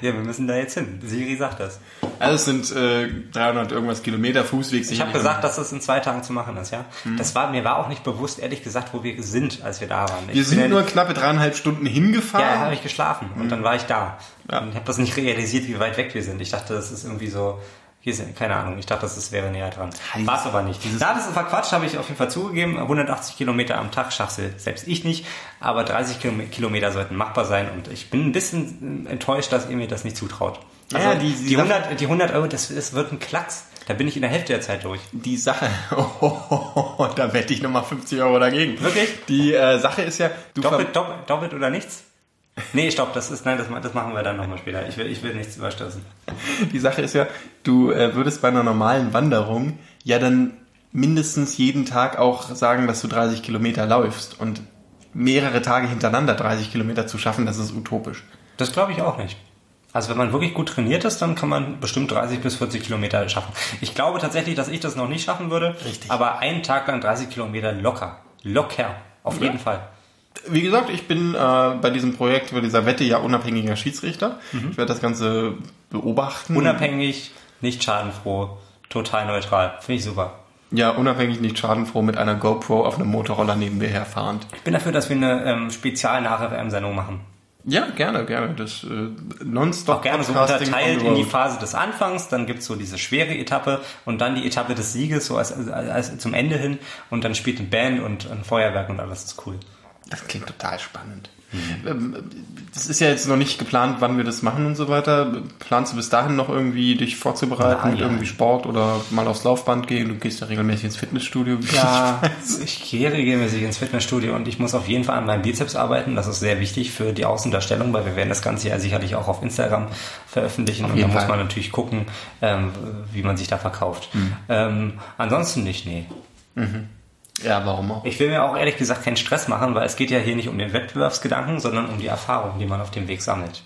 Ja, wir müssen da jetzt hin. Siri sagt das. Also es sind äh, 300 irgendwas Kilometer Fußweg. Ich habe gesagt, dass das in zwei Tagen zu machen ist, ja. Das war, mir war auch nicht bewusst, ehrlich gesagt, wo wir sind, als wir da waren. Ich wir sind nur knappe dreieinhalb Stunden hingefahren. Ja, habe ich geschlafen und dann war ich da. Ja. Und ich habe das nicht realisiert, wie weit weg wir sind. Ich dachte, das ist irgendwie so, hier sind, keine Ahnung, ich dachte, das wäre näher dran. War es aber nicht. Na, das ist Quatsch, habe ich auf jeden Fall zugegeben. 180 Kilometer am Tag schaffte selbst ich nicht, aber 30 Kilome- Kilometer sollten machbar sein und ich bin ein bisschen äh, enttäuscht, dass ihr mir das nicht zutraut. Also Ja, die- die, die 100, die 100 Euro, das, das wird ein Klacks. Da bin ich in der Hälfte der Zeit durch. Die Sache, oh, da wette ich nochmal 50 Euro dagegen. Wirklich? Die äh, Sache ist ja, du Doppelt, doppelt, doppelt oder nichts? Nee, stopp, das ist, nein, das, das machen wir dann nochmal später. Ich will, ich will nichts überstürzen. Die Sache ist ja, du äh, würdest bei einer normalen Wanderung ja dann mindestens jeden Tag auch sagen, dass du 30 Kilometer läufst. Und mehrere Tage hintereinander 30 Kilometer zu schaffen, das ist utopisch. Das glaube ich auch nicht. Also wenn man wirklich gut trainiert ist, dann kann man bestimmt 30 bis 40 Kilometer schaffen. Ich glaube tatsächlich, dass ich das noch nicht schaffen würde. Richtig. Aber einen Tag lang 30 Kilometer locker. Locker. Auf jeden Fall. Wie gesagt, ich bin äh, bei diesem Projekt, bei dieser Wette ja unabhängiger Schiedsrichter. Ich werde das Ganze beobachten. Unabhängig, nicht schadenfroh, total neutral. Finde ich super. Ja, unabhängig, nicht schadenfroh, mit einer GoPro auf einem Motorroller neben mir herfahrend. Ich bin dafür, dass wir eine ähm, Spezial-Nach-FM-Sendung machen. Ja, gerne, gerne. Das äh, nonstop Auch gerne so unterteilt in die. Phase des Anfangs, dann gibt's so diese schwere Etappe und dann die Etappe des Sieges, so als, als, als zum Ende hin und dann spielt eine Band und ein Feuerwerk und alles ist cool. Das klingt total spannend. Ähm, Das ist ja jetzt noch nicht geplant, wann wir das machen und so weiter. Planst du bis dahin noch irgendwie dich vorzubereiten mit irgendwie Sport oder mal aufs Laufband gehen? Du gehst ja regelmäßig ins Fitnessstudio. Ja, ich ich gehe regelmäßig ins Fitnessstudio und ich muss auf jeden Fall an meinem Bizeps arbeiten. Das ist sehr wichtig für die Außendarstellung, weil wir werden das Ganze ja sicherlich auch auf Instagram veröffentlichen und da muss man natürlich gucken, ähm, wie man sich da verkauft. Ähm, ansonsten nicht, nee. Ja, warum auch? Ich will mir auch ehrlich gesagt keinen Stress machen, weil es geht ja hier nicht um den Wettbewerbsgedanken, sondern um die Erfahrung, die man auf dem Weg sammelt.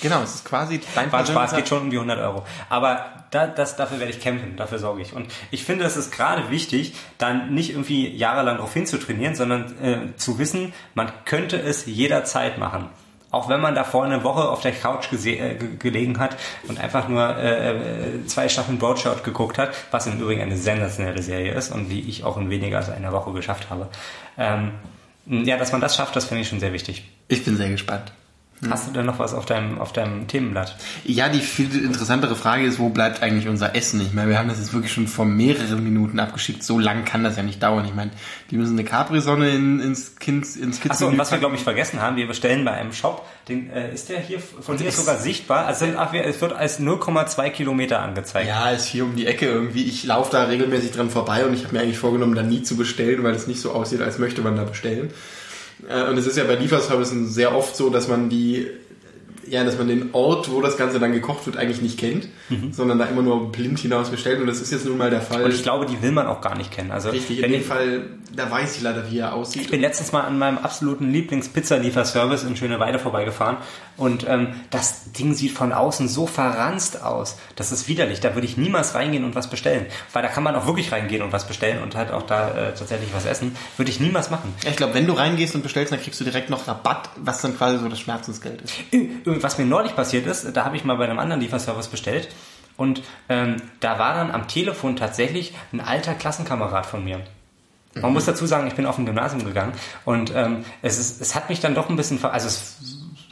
Genau, es ist quasi dein War Spaß, geht schon um die 100 Euro. Aber da, das, dafür werde ich kämpfen, dafür sorge ich. Und ich finde, es ist gerade wichtig, dann nicht irgendwie jahrelang darauf hinzutrainieren, sondern äh, zu wissen, man könnte es jederzeit machen. Auch wenn man davor eine Woche auf der Couch äh, ge- gelegen hat und einfach nur äh, äh, zwei Staffeln Broadshout geguckt hat, was im Übrigen eine sensationelle Serie ist und die ich auch in weniger als einer Woche geschafft habe. Ähm, ja, dass man das schafft, das finde ich schon sehr wichtig. Ich bin sehr gespannt. Hast du denn noch was auf deinem, auf deinem Themenblatt? Ja, die viel interessantere Frage ist, wo bleibt eigentlich unser Essen? Ich meine, wir haben das jetzt wirklich schon vor mehreren Minuten abgeschickt. So lang kann das ja nicht dauern. Ich meine, die müssen eine Capri-Sonne in, ins Kind, ins Kids Achso, und was wir, glaube ich, vergessen haben, wir bestellen bei einem Shop, den, äh, ist der hier von dir sogar sichtbar? Also ach, es wird als 0,2 Kilometer angezeigt. Ja, ist hier um die Ecke irgendwie. Ich laufe da regelmäßig dran vorbei und ich habe mir eigentlich vorgenommen, da nie zu bestellen, weil es nicht so aussieht, als möchte man da bestellen. Äh, Und es ist ja bei Lieferservicen sehr oft so, dass man die, ja, dass man den Ort, wo das Ganze dann gekocht wird, eigentlich nicht kennt, sondern da immer nur blind hinaus bestellt. Und das ist jetzt nun mal der Fall. Und ich glaube, die will man auch gar nicht kennen. Also, Richtig, in dem ich, Fall, da weiß ich leider, wie er aussieht. ich bin letztens mal an meinem absoluten Lieblings-Pizza-Lieferservice in Schöneweide vorbeigefahren und ähm, das Ding sieht von außen so verranzt aus. Das ist widerlich. Da würde ich niemals reingehen und was bestellen. Weil da kann man auch wirklich reingehen und was bestellen und halt auch da äh, tatsächlich was essen. Würde ich niemals machen. Ich glaube, wenn du reingehst und bestellst, dann kriegst du direkt noch Rabatt, was dann quasi so das Schmerzensgeld ist. Was mir neulich passiert ist, da habe ich mal bei einem anderen Lieferservice bestellt und ähm, da war dann am Telefon tatsächlich ein alter Klassenkamerad von mir. Man muss dazu sagen, ich bin auf ein Gymnasium gegangen und ähm, es, ist, es hat mich dann doch ein bisschen, ver also es,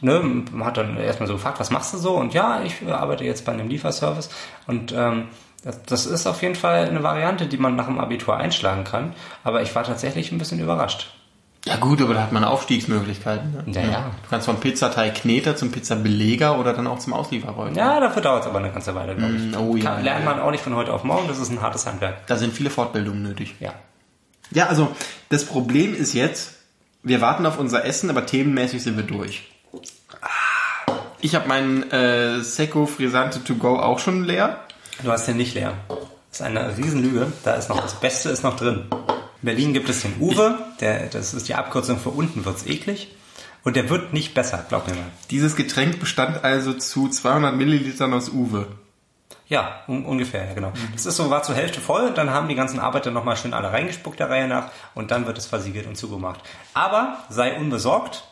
ne, man hat dann erstmal so gefragt, was machst du so? Und ja, ich arbeite jetzt bei einem Lieferservice und ähm, das ist auf jeden Fall eine Variante, die man nach dem Abitur einschlagen kann. Aber ich war tatsächlich ein bisschen überrascht. Ja gut, aber da hat man Aufstiegsmöglichkeiten. Ne? Ja, ja. Du kannst vom Pizzateigkneter zum Pizzabeleger oder dann auch zum Auslieferroller. Ja, dafür dauert es aber eine ganze Weile, glaube ich. Mm, oh ja, Kann, lernt man auch nicht von heute auf morgen, das ist ein hartes Handwerk. Da sind viele Fortbildungen nötig. Ja. Ja, also das Problem ist jetzt, wir warten auf unser Essen, aber themenmäßig sind wir durch. Ich habe meinen äh, Seco Frisante to go auch schon leer. Du hast den nicht leer. Das ist eine Riesenlüge. Da ist noch das Beste ist noch drin. In Berlin gibt es den Uwe, der, das ist die Abkürzung für unten wird's eklig. Und der wird nicht besser, glaub mir mal. Dieses Getränk bestand also zu 200 Millilitern aus Uwe. Ja, un ungefähr, ja, genau. Das ist so, war zur Hälfte voll, dann haben die ganzen Arbeiter nochmal schön alle reingespuckt der Reihe nach und dann wird es versiegelt und zugemacht. Aber sei unbesorgt,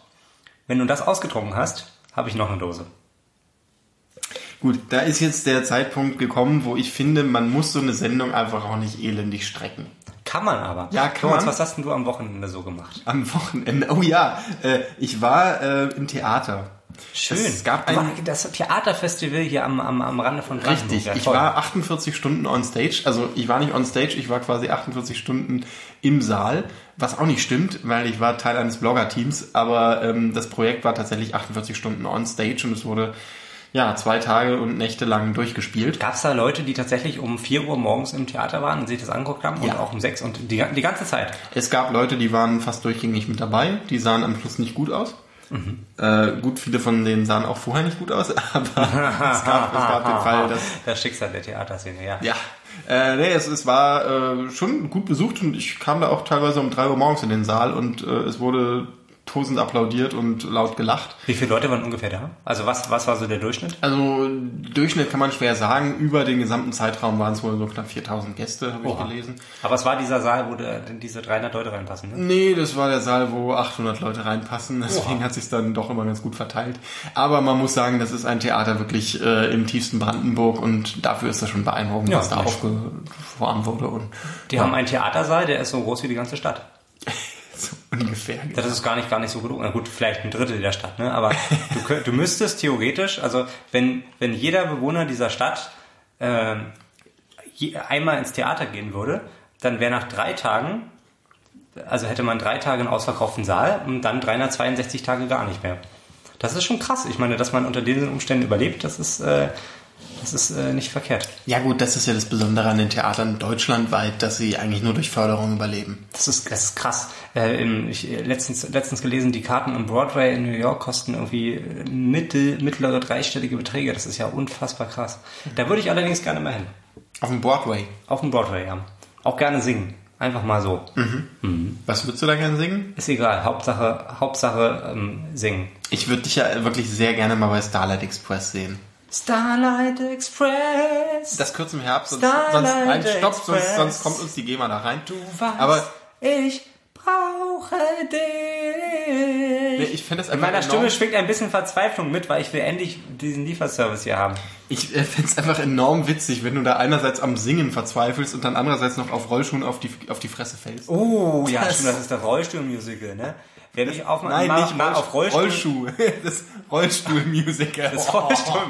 wenn du das ausgetrunken hast, habe ich noch eine Dose. Gut, da ist jetzt der Zeitpunkt gekommen, wo ich finde, man muss so eine Sendung einfach auch nicht elendig strecken. Kann man aber. Ja, kann Thomas, man. was hast denn du am Wochenende so gemacht? Am Wochenende, oh ja, äh, ich war äh, im Theater. Schön. Es gab ein, das Theaterfestival hier am, am, am Rande von Brandenburg. Richtig, Ja, ich war 48 Stunden on stage. Also ich war nicht on stage, ich war quasi 48 Stunden im Saal, was auch nicht stimmt, weil ich war Teil eines Blogger-Teams, aber ähm, das Projekt war tatsächlich 48 Stunden on stage und es wurde ja zwei Tage und Nächte lang durchgespielt. Gab es da Leute, die tatsächlich um 4 Uhr morgens im Theater waren und sich das angeguckt haben? Ja. Und auch um 6 und die, die ganze Zeit? Es gab Leute, die waren fast durchgängig mit dabei, die sahen am Schluss nicht gut aus. Äh, gut, viele von denen sahen auch vorher nicht gut aus, aber es gab, es gab den Fall, dass Das Schicksal der Theaterszene, ja. Ja. Äh, nee, es, es war äh, schon gut besucht und ich kam da auch teilweise um drei Uhr morgens in den Saal und äh, es wurde tosend applaudiert und laut gelacht. Wie viele Leute waren ungefähr da? Also was, was war so der Durchschnitt? Also Durchschnitt kann man schwer sagen. Über den gesamten Zeitraum waren es wohl so knapp 4000 Gäste, habe ich gelesen. Aber es war dieser Saal, wo da diese 300 Leute reinpassen, ne? Nee, das war der Saal, wo 800 Leute reinpassen. Deswegen Oha. hat sich dann doch immer ganz gut verteilt. Aber man muss sagen, das ist ein Theater wirklich äh, im tiefsten Brandenburg und dafür ist das schon beeindruckend, Ja, was da aufgeformt wurde. Und Die haben einen Theatersaal, der ist so groß wie die ganze Stadt. ungefähr. Das ist gar nicht, gar nicht so gut. Na gut, vielleicht ein Drittel der Stadt, ne? Aber du, könnt- du müsstest theoretisch, also wenn, wenn jeder Bewohner dieser Stadt ähm, je, einmal ins Theater gehen würde, dann wäre nach drei Tagen, also hätte man drei Tage einen ausverkauften Saal und dann 362 Tage gar nicht mehr. Das ist schon krass. Ich meine, dass man unter diesen Umständen überlebt, das ist, äh, das ist äh, nicht verkehrt. Ja gut, das ist ja das Besondere an den Theatern deutschlandweit, dass sie eigentlich nur durch Förderung überleben. Das ist, das ist krass. Äh, im- ich äh, letztens, letztens gelesen, die Karten im Broadway in New York kosten irgendwie äh, mittel, mittlere dreistellige Beträge. Das ist ja unfassbar krass. Da würde ich allerdings gerne mal hin. Auf dem Broadway. Auf dem Broadway, ja. Auch gerne singen. Einfach mal so. Was würdest du da gerne singen? Ist egal. Hauptsache, Hauptsache ähm, singen. Ich würde dich ja wirklich sehr gerne mal bei Starlight Express sehen. Starlight Express. Das kurz im Herbst, sonst, Starlight sonst nein, stopp, sonst, sonst kommt uns die GEMA da rein. du weißt, Aber ich brauche dich. ich find das In meiner enorm- Stimme schwingt ein bisschen Verzweiflung mit, weil ich will endlich diesen Lieferservice hier haben. Ich äh, find's einfach enorm witzig, wenn du da einerseits am Singen verzweifelst und dann andererseits noch auf Rollschuhen auf die, auf die Fresse fällst. Oh, ja, Das- stimmt, das ist das Rollstuhl-Musical, ne? Wer mich auf, Nein, mal, nicht mal auf Rollstuhl... Rollschuh. Das Rollstuhl-Musical. Das Rollstuhl.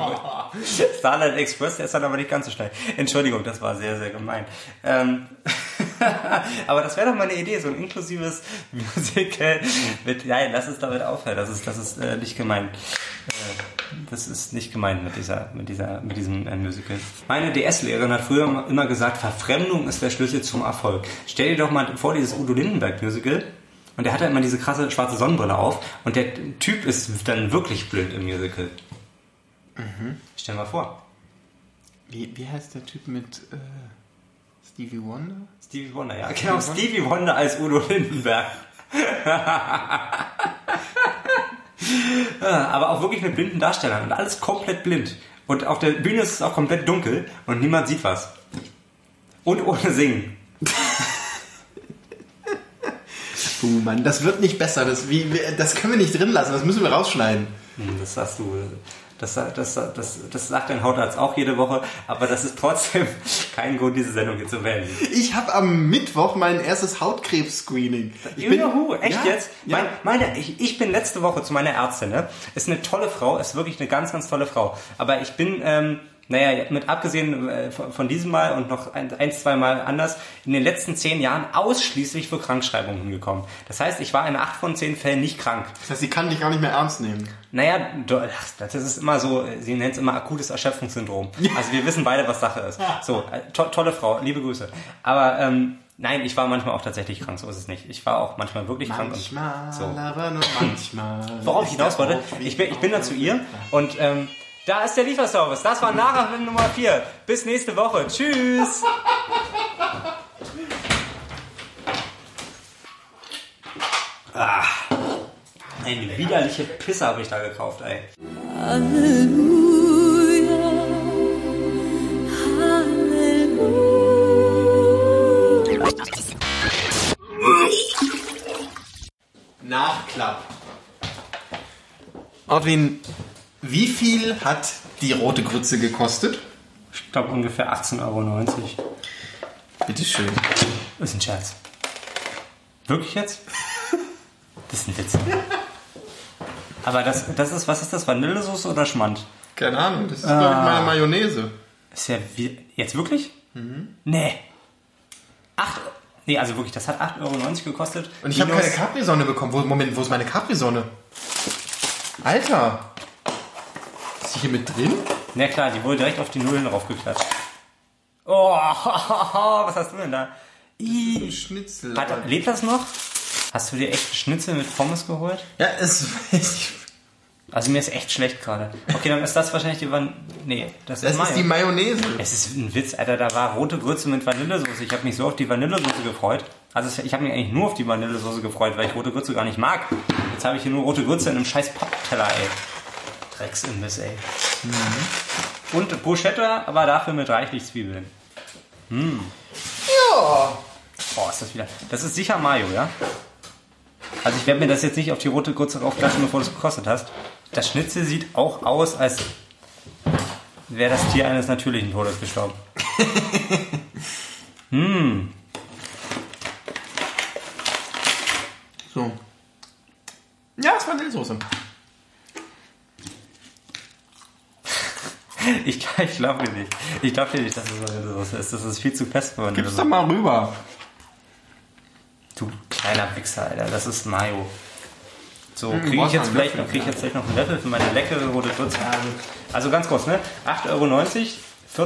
Starlight Express, der ist dann aber nicht ganz so schnell. Entschuldigung, das war sehr, sehr gemein. Ähm, aber das wäre doch mal eine Idee, so ein inklusives Musical mit, nein, lass es damit aufhören, das ist, das ist äh, nicht gemeint. Äh, das ist nicht gemeint mit dieser, mit dieser, mit diesem äh, Musical. Meine DS-Lehrerin hat früher immer- immer gesagt, Verfremdung ist der Schlüssel zum Erfolg. Stell dir doch mal vor, dieses Udo Lindenberg-Musical, und der hat ja immer diese krasse schwarze Sonnenbrille auf und der Typ ist dann wirklich blind im Musical. Stell mal vor. Wie, wie heißt der Typ mit äh, Stevie Wonder? Stevie Wonder, ja. Genau, Stevie Wonder als Udo Lindenberg. Aber auch wirklich mit blinden Darstellern und alles komplett blind. Und auf der Bühne ist es auch komplett dunkel und niemand sieht was. Und ohne Singen. Oh Mann, das wird nicht besser. Das, wie, das können wir nicht drin lassen. Das müssen wir rausschneiden. Hm, Das sagst du. Das, das, das, das sagt dein Hautarzt auch jede Woche, aber das ist trotzdem kein Grund, diese Sendung hier zu wählen. Ich habe am Mittwoch mein erstes Hautkrebs-Screening. Ich Juhu, echt Ja, jetzt? Ja. Mein, meine, ich, ich bin letzte Woche zu meiner Ärztin, ne? Ist eine tolle Frau, ist wirklich eine ganz, ganz tolle Frau. Aber ich bin, ähm, naja, mit abgesehen äh, von, diesem Mal und noch ein, ein, zwei Mal anders, in den letzten zehn Jahren ausschließlich für Krankschreibungen hingekommen. Das heißt, ich war in acht von zehn Fällen nicht krank. Das heißt, sie kann dich gar nicht mehr ernst nehmen. Naja, das ist immer so, sie nennt es immer akutes Erschöpfungssyndrom. Also wir wissen beide, was Sache ist. So, äh, to tolle Frau, liebe Grüße. Aber ähm, nein, ich war manchmal auch tatsächlich krank, so ist es nicht. Ich war auch manchmal wirklich krank. Manchmal, so. aber nur manchmal. Worauf ich hinaus wollte, ich bin, ich bin dann zu ihr und ähm, da ist der Lieferservice. Das war Nachricht Nummer 4. Bis nächste Woche. Tschüss. Ah, eine widerliche Pisse habe ich da gekauft, ey. Nachklapp. Ortwin, wie viel hat die rote Grütze gekostet? Ich glaube ungefähr 18,90 Euro. Bitteschön. Ist ein Scherz. Wirklich jetzt? Das ist ein Witz. Aber das, das ist, was ist das? Vanillesoße oder Schmand? Keine Ahnung, das ist, glaube ich, meine Mayonnaise. Ist ja wie, jetzt wirklich? Nee. 8, nee, also wirklich, das hat 8,90 Euro gekostet. Und ich habe keine Capri-Sonne bekommen. Wo, Moment, wo ist meine Capri-Sonne? Alter! Ist die hier mit drin? Na klar, die wurde direkt auf die Nullen draufgeklatscht. Oh, was hast du denn da? Ih. Schnitzel. Hat, lebt das noch? Hast du dir echt Schnitzel mit Pommes geholt? Ja, es Also mir ist echt schlecht gerade. Okay, dann ist das wahrscheinlich die Van... Nee, das, Das ist ist die Mayo. Mayonnaise. Es ist ein Witz, Alter, da war rote Grütze mit Vanillesoße. Ich habe mich so auf die Vanillesoße gefreut. Also ich habe mich eigentlich nur auf die Vanillesoße gefreut, weil ich rote Grütze gar nicht mag. Jetzt habe ich hier nur rote Grütze in einem scheiß Pappteller, ey. Drecksimbiss, ey. Und Bruschetta, aber dafür mit reichlich Zwiebeln. Ja. Boah, ist das wieder... Das ist sicher Mayo, ja? Also ich werde mir das jetzt nicht auf die rote Grütze raufklatschen, bevor du es gekostet hast. Das Schnitzel sieht auch aus, als wäre das Tier eines natürlichen Todes gestorben. So. Ja, es war Vanillesoße. Ich, ich glaube dir nicht. Ich glaube dir nicht, dass es Vanillesoße ist. Das ist viel zu fest für Gib's doch mal rüber. Du kleiner Wichser, Alter. Das ist Mayo. So, Hm, kriege ich, jetzt vielleicht noch- krieg ich jetzt vielleicht noch einen Löffel für meine leckere rote Grütze. Also ganz kurz, ne? 8,90 Euro,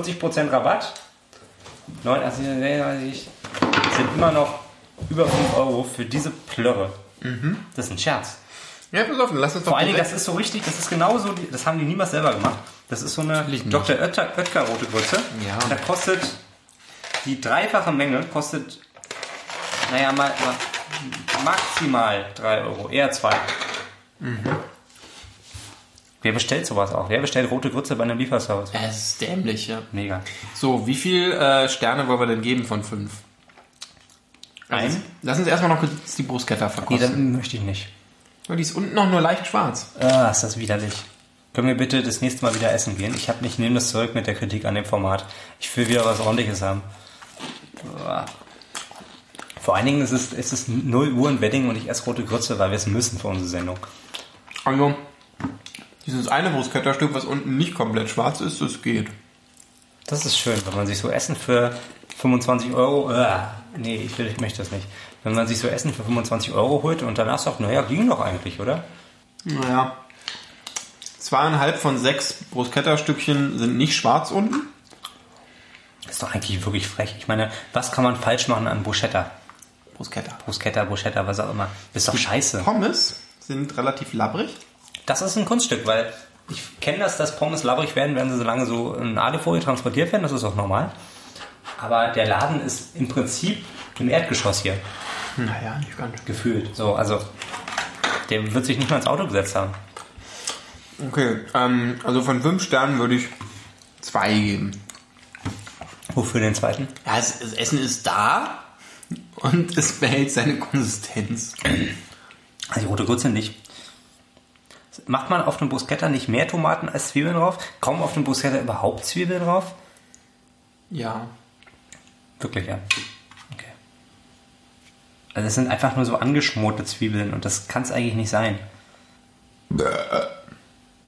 40% Rabatt. 9, also, sind immer noch über 5 Euro für diese Plörre. Mhm. Das ist ein Scherz. Ja, pass auf, dann lass uns doch Vor allen Dingen, das ist so richtig, das ist genauso, das haben die niemals selber gemacht. Das ist so eine Dr. Oetker, Oetker rote Grütze. Ja. Da kostet die dreifache Menge, kostet, naja, mal, mal maximal 3 Euro, eher 2. Mhm. Wer bestellt sowas auch? Wer bestellt rote Grütze bei einem Lieferservice? Es ist dämlich, ja. Mega. So, wie viel äh, Sterne wollen wir denn geben von fünf? Ein? Lass uns erstmal noch kurz die Bruschetta Nee, verkosten. das möchte ich nicht. Oh, die ist unten noch nur leicht schwarz. Ah, ist das widerlich. Können wir bitte das nächste Mal wieder essen gehen? Ich, hab, ich nehme das zurück mit der Kritik an dem Format. Ich will wieder was ordentliches haben. Vor allen Dingen ist es, es ist 0 Uhr in Wedding und ich esse rote Grütze, weil wir es müssen für unsere Sendung. Also, dieses eine Bruschetta-Stück, was unten nicht komplett schwarz ist, das geht. Das ist schön, wenn man sich so Essen für 25 Euro, äh, nee, ich, will, ich möchte das nicht. Wenn man sich so Essen für 25 Euro holt und danach sagt, naja, ging doch eigentlich, oder? Naja. Zweieinhalb von sechs Bruschetta-Stückchen sind nicht schwarz unten. Das ist doch eigentlich wirklich frech. Ich meine, was kann man falsch machen an Bruschetta? Bruschetta. Bruschetta, Bruschetta, was auch immer. Das ist doch scheiße. Pommes sind relativ labbrig. Das ist ein Kunststück, weil ich kenne das, dass Pommes labbrig werden, wenn sie so lange so in Alufolie transportiert werden. Das ist auch normal. Aber der Laden ist im Prinzip im Erdgeschoss hier Naja, nicht ganz. gefühlt. So, also der wird sich nicht mal ins Auto gesetzt haben. Okay, ähm, also von fünf Sternen würde ich zwei geben. Wofür den zweiten? Ja, das, das Essen ist da und es behält seine Konsistenz. Also die rote Grütze nicht. Macht man auf dem Bruschetta nicht mehr Tomaten als Zwiebeln drauf? Kaum auf dem Bruschetta überhaupt Zwiebeln drauf? Ja. Wirklich, ja. Okay. Also es sind einfach nur so angeschmorte Zwiebeln und das kann es eigentlich nicht sein.